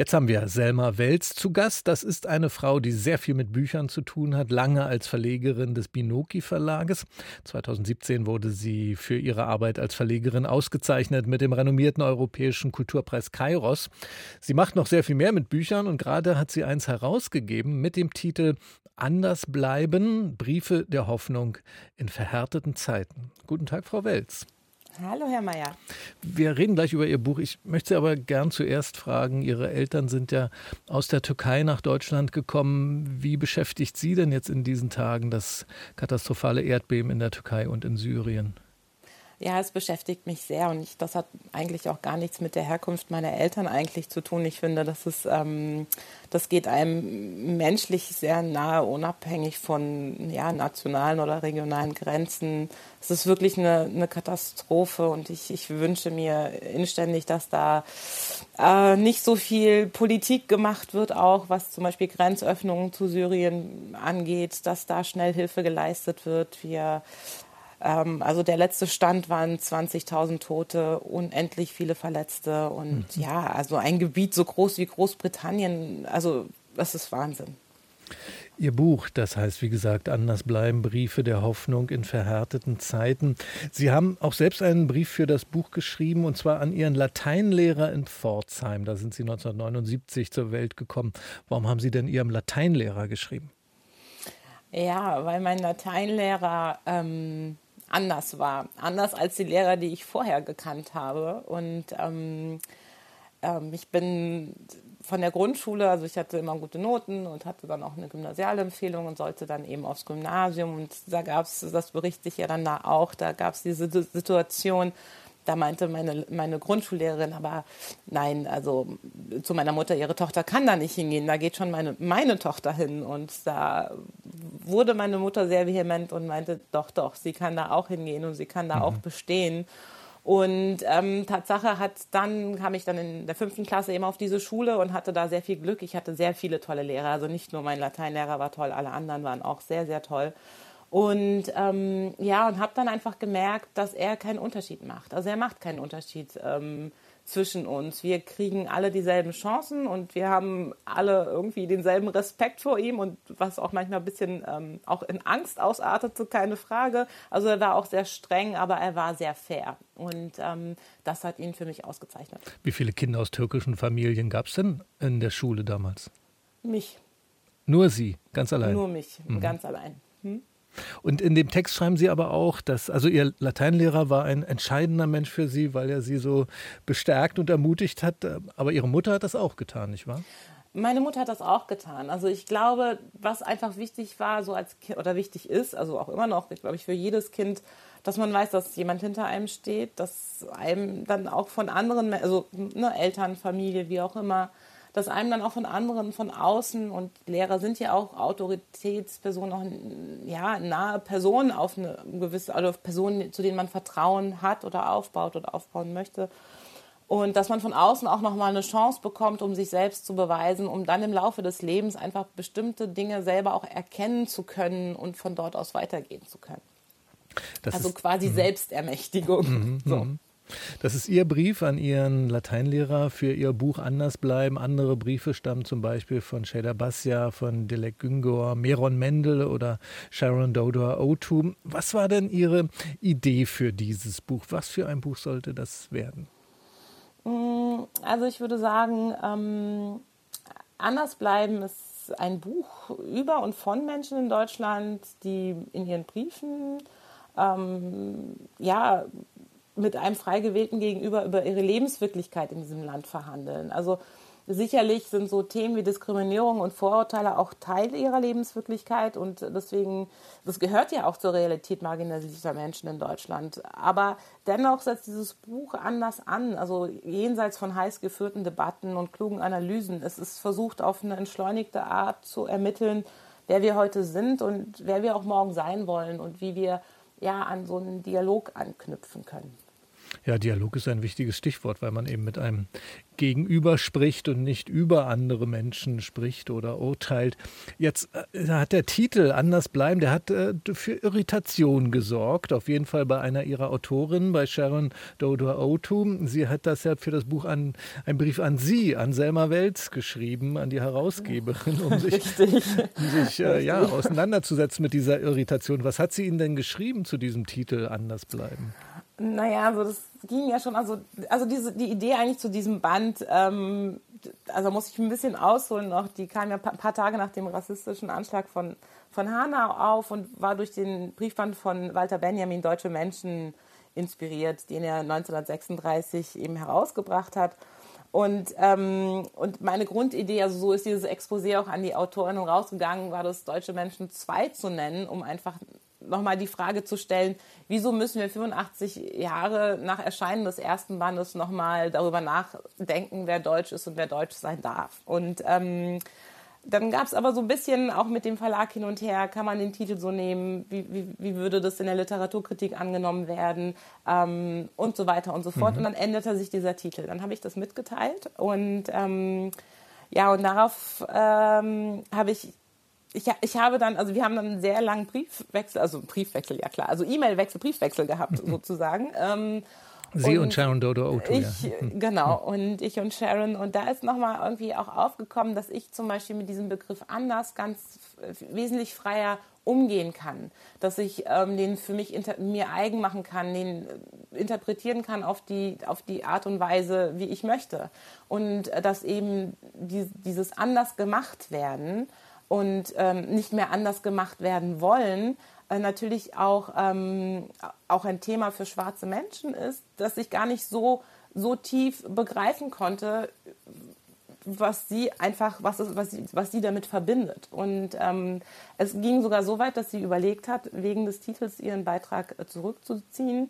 Jetzt haben wir Selma Welz zu Gast. Das ist eine Frau, die sehr viel mit Büchern zu tun hat, lange als Verlegerin des Binoki Verlages. 2017 wurde sie für ihre Arbeit als Verlegerin ausgezeichnet mit dem renommierten Europäischen Kulturpreis Kairos. Sie macht noch sehr viel mehr mit Büchern und gerade hat sie eins herausgegeben mit dem Titel Anders bleiben, Briefe der Hoffnung in verhärteten Zeiten. Guten Tag, Frau Welz. Hallo, Herr Mayer. Wir reden gleich über Ihr Buch. Ich möchte Sie aber gern zuerst fragen, Ihre Eltern sind ja aus der Türkei nach Deutschland gekommen. Wie beschäftigt Sie denn jetzt in diesen Tagen das katastrophale Erdbeben in der Türkei und in Syrien? Ja, es beschäftigt mich sehr und ich, das hat eigentlich auch gar nichts mit der Herkunft meiner Eltern eigentlich zu tun. Ich finde, das ist, ähm, das geht einem menschlich sehr nahe, unabhängig von ja, nationalen oder regionalen Grenzen. Es ist wirklich eine, eine Katastrophe und ich, ich wünsche mir inständig, dass da äh, nicht so viel Politik gemacht wird, auch was zum Beispiel Grenzöffnungen zu Syrien angeht, dass da schnell Hilfe geleistet wird. Wir also der letzte Stand waren 20.000 Tote, unendlich viele Verletzte und mhm. ja, also ein Gebiet so groß wie Großbritannien, also das ist Wahnsinn. Ihr Buch, das heißt, wie gesagt, Anders bleiben, Briefe der Hoffnung in verhärteten Zeiten. Sie haben auch selbst einen Brief für das Buch geschrieben, und zwar an Ihren Lateinlehrer in Pforzheim. Da sind Sie 1979 zur Welt gekommen. Warum haben Sie denn Ihrem Lateinlehrer geschrieben? Ja, weil mein Lateinlehrer ähm, anders war. Anders als die Lehrer, die ich vorher gekannt habe. Und ähm, ähm, ich bin von der Grundschule, also ich hatte immer gute Noten und hatte dann auch eine Gymnasialempfehlung und sollte dann eben aufs Gymnasium. Und da gab es, das berichte ich ja dann da auch, da gab es diese Situation, da meinte meine, meine Grundschullehrerin, aber nein, also zu meiner Mutter, ihre Tochter kann da nicht hingehen, da geht schon meine, meine Tochter hin. Und da wurde meine Mutter sehr vehement und meinte, doch, doch, sie kann da auch hingehen und sie kann da mhm. auch bestehen. Und ähm, Tatsache hat dann, kam ich dann in der fünften Klasse eben auf diese Schule und hatte da sehr viel Glück. Ich hatte sehr viele tolle Lehrer. Also nicht nur mein Lateinlehrer war toll, alle anderen waren auch sehr, sehr toll. Und ähm, ja, und habe dann einfach gemerkt, dass er keinen Unterschied macht. Also er macht keinen Unterschied ähm, zwischen uns. Wir kriegen alle dieselben Chancen und wir haben alle irgendwie denselben Respekt vor ihm und was auch manchmal ein bisschen ähm, auch in Angst ausartete, keine Frage. Also er war auch sehr streng, aber er war sehr fair. Und ähm, das hat ihn für mich ausgezeichnet. Wie viele Kinder aus türkischen Familien gab es denn in der Schule damals? Mich. Nur Sie, ganz allein? Nur mich, mhm. ganz allein. Hm? Und in dem Text schreiben Sie aber auch, dass, also Ihr Lateinlehrer war ein entscheidender Mensch für Sie, weil er Sie so bestärkt und ermutigt hat. Aber Ihre Mutter hat das auch getan, nicht wahr? Meine Mutter hat das auch getan. Also ich glaube, was einfach wichtig war, so als kind, oder wichtig ist, also auch immer noch, glaube ich, für jedes Kind, dass man weiß, dass jemand hinter einem steht, dass einem dann auch von anderen, also ne, Eltern, Familie, wie auch immer, dass einem dann auch von anderen von außen und Lehrer sind ja auch Autoritätspersonen, auch ja, nahe Personen auf eine gewisse, also Personen, zu denen man Vertrauen hat oder aufbaut oder aufbauen möchte. Und dass man von außen auch nochmal eine Chance bekommt, um sich selbst zu beweisen, um dann im Laufe des Lebens einfach bestimmte Dinge selber auch erkennen zu können und von dort aus weitergehen zu können. Das also ist, quasi mh. Selbstermächtigung. Mhm, so. Das ist Ihr Brief an Ihren Lateinlehrer für Ihr Buch Anders bleiben. Andere Briefe stammen zum Beispiel von Sheda Bassia, von Dilek Güngor, Meron Mendel oder Sharon Dodor Otu. Was war denn Ihre Idee für dieses Buch? Was für ein Buch sollte das werden? Mm, also ich würde sagen, ähm, Anders bleiben ist ein Buch über und von Menschen in Deutschland, die in ihren Briefen ähm, ja mit einem frei gewählten Gegenüber über ihre Lebenswirklichkeit in diesem Land verhandeln. Also sicherlich sind so Themen wie Diskriminierung und Vorurteile auch Teil ihrer Lebenswirklichkeit und deswegen, das gehört ja auch zur Realität marginalisierter Menschen in Deutschland. Aber dennoch setzt dieses Buch anders an, also jenseits von heiß geführten Debatten und klugen Analysen. Es ist versucht, auf eine entschleunigte Art zu ermitteln, wer wir heute sind und wer wir auch morgen sein wollen und wie wir ja an so einen Dialog anknüpfen können. Ja, Dialog ist ein wichtiges Stichwort, weil man eben mit einem Gegenüber spricht und nicht über andere Menschen spricht oder urteilt. Jetzt äh, hat der Titel Anders bleiben, der hat äh, für Irritation gesorgt, auf jeden Fall bei einer ihrer Autorinnen, bei Sharon Dodo Otu. Sie hat das ja für das Buch an, einen Brief an Sie, an Selma Welz geschrieben, an die Herausgeberin, um sich, um sich äh, ja, auseinanderzusetzen mit dieser Irritation. Was hat sie Ihnen denn geschrieben zu diesem Titel Anders bleiben? Naja, also das ging ja schon, also, also diese, die Idee eigentlich zu diesem Band, ähm, also muss ich ein bisschen ausholen noch, die kam ja ein paar Tage nach dem rassistischen Anschlag von, von Hanau auf und war durch den Briefband von Walter Benjamin Deutsche Menschen inspiriert, den er 1936 eben herausgebracht hat. Und, ähm, und meine Grundidee, also so ist dieses Exposé auch an die Autorinnen rausgegangen, war das Deutsche Menschen 2 zu nennen, um einfach nochmal die Frage zu stellen, wieso müssen wir 85 Jahre nach Erscheinen des ersten Bandes nochmal darüber nachdenken, wer deutsch ist und wer deutsch sein darf. Und ähm, dann gab es aber so ein bisschen auch mit dem Verlag hin und her, kann man den Titel so nehmen, wie, wie, wie würde das in der Literaturkritik angenommen werden ähm, und so weiter und so fort. Mhm. Und dann änderte sich dieser Titel. Dann habe ich das mitgeteilt und ähm, ja, und darauf ähm, habe ich ich, ich habe dann, also wir haben dann einen sehr langen Briefwechsel, also Briefwechsel, ja klar, also E-Mail-Wechsel, Briefwechsel gehabt sozusagen. Ähm, Sie und, und, Sharon Dodo Oto, ich, ja. Mhm. Genau, und ich und Sharon. Und da ist nochmal irgendwie auch aufgekommen, dass ich zum Beispiel mit diesem Begriff anders ganz wesentlich freier umgehen kann. Dass ich ähm, den für mich mir eigen machen kann, den äh, interpretieren kann auf die, auf die Art und Weise, wie ich möchte. Und äh, dass eben die, dieses anders gemacht werden und ähm, nicht mehr anders gemacht werden wollen, äh, natürlich auch, ähm, auch ein Thema für schwarze Menschen ist, dass ich gar nicht so, so tief begreifen konnte, was sie einfach, was, ist, was, sie, was sie damit verbindet. Und ähm, es ging sogar so weit, dass sie überlegt hat, wegen des Titels ihren Beitrag äh, zurückzuziehen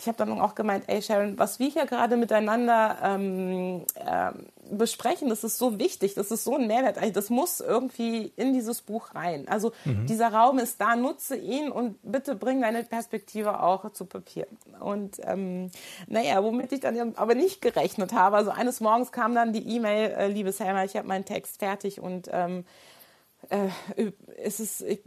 ich habe dann auch gemeint, ey Sharon, was wir hier gerade miteinander ähm, äh, besprechen, das ist so wichtig, das ist so ein Mehrwert, das muss irgendwie in dieses Buch rein. Also mhm. dieser Raum ist da, nutze ihn und bitte bring deine Perspektive auch zu Papier. Und ähm, naja, womit ich dann aber nicht gerechnet habe, also eines Morgens kam dann die E-Mail, äh, liebe Selma, ich habe meinen Text fertig und ähm, äh, es ist, ich,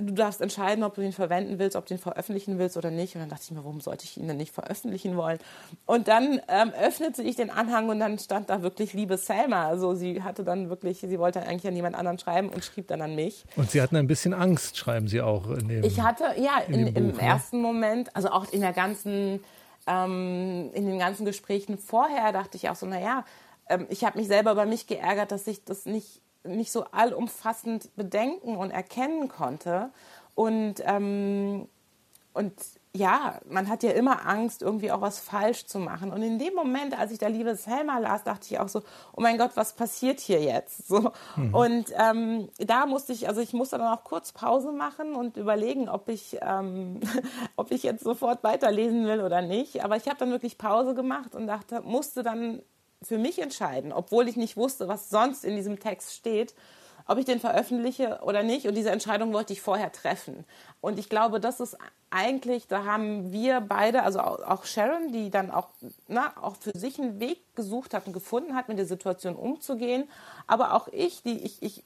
du darfst entscheiden, ob du ihn verwenden willst, ob du ihn veröffentlichen willst oder nicht. Und dann dachte ich mir, warum sollte ich ihn denn nicht veröffentlichen wollen? Und dann ähm, öffnete ich den Anhang und dann stand da wirklich liebe Selma. Also sie hatte dann wirklich, sie wollte eigentlich an jemand anderen schreiben und schrieb dann an mich. Und sie hatten ein bisschen Angst, schreiben sie auch. In dem, ich hatte, ja, in, Buch, im ne? ersten Moment, also auch in der ganzen, ähm, in den ganzen Gesprächen vorher dachte ich auch so, naja, ähm, ich habe mich selber über mich geärgert, dass ich das nicht nicht so allumfassend bedenken und erkennen konnte. Und, ähm, und ja, man hat ja immer Angst, irgendwie auch was falsch zu machen. Und in dem Moment, als ich da Liebe Selma las, dachte ich auch so, oh mein Gott, was passiert hier jetzt? So. Mhm. Und ähm, da musste ich, also ich musste dann auch kurz Pause machen und überlegen, ob ich, ähm, ob ich jetzt sofort weiterlesen will oder nicht. Aber ich habe dann wirklich Pause gemacht und dachte, musste dann für mich entscheiden, obwohl ich nicht wusste, was sonst in diesem Text steht, ob ich den veröffentliche oder nicht. Und diese Entscheidung wollte ich vorher treffen. Und ich glaube, das ist eigentlich, da haben wir beide, also auch Sharon, die dann auch, na, auch für sich einen Weg gesucht hat und gefunden hat, mit der Situation umzugehen. Aber auch ich, die ich, ich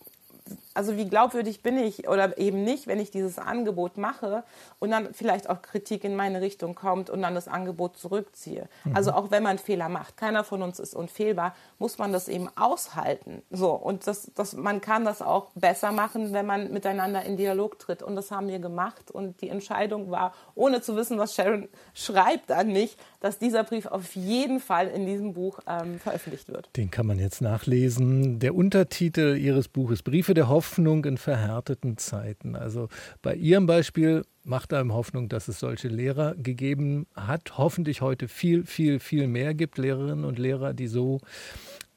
also wie glaubwürdig bin ich oder eben nicht, wenn ich dieses Angebot mache und dann vielleicht auch Kritik in meine Richtung kommt und dann das Angebot zurückziehe. Mhm. Also auch wenn man Fehler macht, keiner von uns ist unfehlbar, muss man das eben aushalten. So und das, das, man kann das auch besser machen, wenn man miteinander in Dialog tritt. Und das haben wir gemacht und die Entscheidung war, ohne zu wissen, was Sharon schreibt an mich, dass dieser Brief auf jeden Fall in diesem Buch ähm, veröffentlicht wird. Den kann man jetzt nachlesen. Der Untertitel Ihres Buches Briefe der Hoffnung in verhärteten Zeiten. Also bei Ihrem Beispiel macht einem Hoffnung, dass es solche Lehrer gegeben hat, hoffentlich heute viel, viel, viel mehr gibt, Lehrerinnen und Lehrer, die so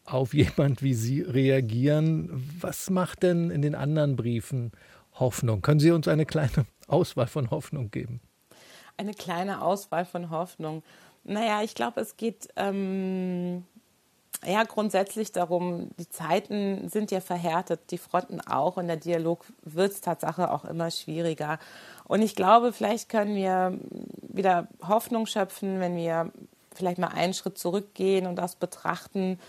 auf jemand wie Sie reagieren. Was macht denn in den anderen Briefen Hoffnung? Können Sie uns eine kleine Auswahl von Hoffnung geben? Eine kleine Auswahl von Hoffnung. Naja, ich glaube, es geht, ähm, ja, grundsätzlich darum, die Zeiten sind ja verhärtet, die Fronten auch und der Dialog wird Tatsache auch immer schwieriger. Und ich glaube, vielleicht können wir wieder Hoffnung schöpfen, wenn wir vielleicht mal einen Schritt zurückgehen und das betrachten,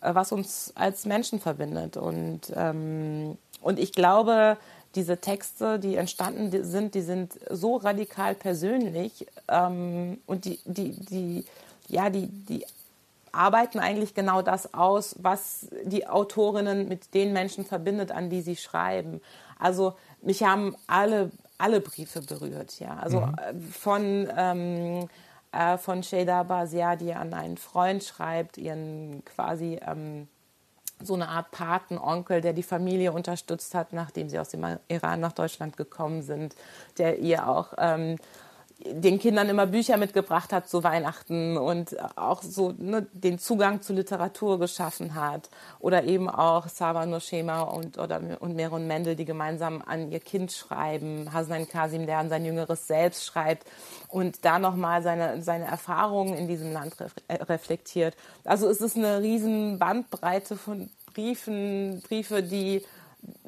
äh, was uns als Menschen verbindet. Und, ähm, und ich glaube, diese Texte, die entstanden sind, die sind so radikal persönlich ähm, und die, die, die, ja, die, die arbeiten eigentlich genau das aus, was die Autorinnen mit den Menschen verbindet, an die sie schreiben. Also mich haben alle, alle Briefe berührt, ja. Also mhm. Äh, von, ähm, äh, von Sheda Basia, die an einen Freund schreibt, ihren quasi ähm, so eine Art Patenonkel, der die Familie unterstützt hat, nachdem sie aus dem Iran nach Deutschland gekommen sind, der ihr auch ähm, den Kindern immer Bücher mitgebracht hat zu Weihnachten und auch so ne, den Zugang zu Literatur geschaffen hat. Oder eben auch Sava Noshema und, oder, und Meron Mendel, die gemeinsam an ihr Kind schreiben. Hasan Kasim, der an sein jüngeres Selbst schreibt und da nochmal seine, seine Erfahrungen in diesem Land äh, reflektiert. Also es ist eine riesen Bandbreite von Briefen, Briefe, die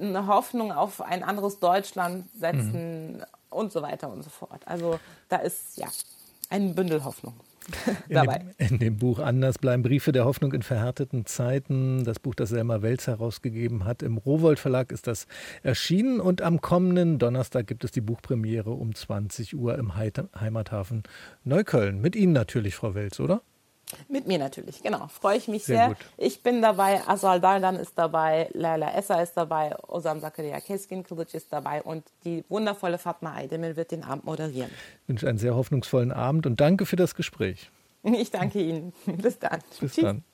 eine Hoffnung auf ein anderes Deutschland setzen, mhm und so weiter und so fort. Also da ist ja ein Bündel Hoffnung. dabei. In dem, in dem, Buch Anders bleiben Briefe der Hoffnung in verhärteten Zeiten. Das Buch, das Selma Welz herausgegeben hat. Im Rowold Verlag ist das erschienen und am kommenden Donnerstag gibt es die Buchpremiere um 20 Uhr im Heimathafen Neukölln. Mit Ihnen natürlich, Frau Welz, oder? Mit mir natürlich, genau. Freue ich mich sehr. sehr. Ich bin dabei, Asal Daldan ist dabei, Laila Essa ist dabei, Osam Zakaria Keskin Kilic ist dabei und die wundervolle Fatma Aydemir wird den Abend moderieren. Ich wünsche einen sehr hoffnungsvollen Abend und danke für das Gespräch. Ich danke Ihnen. Bis dann. Bis Tschüss. dann.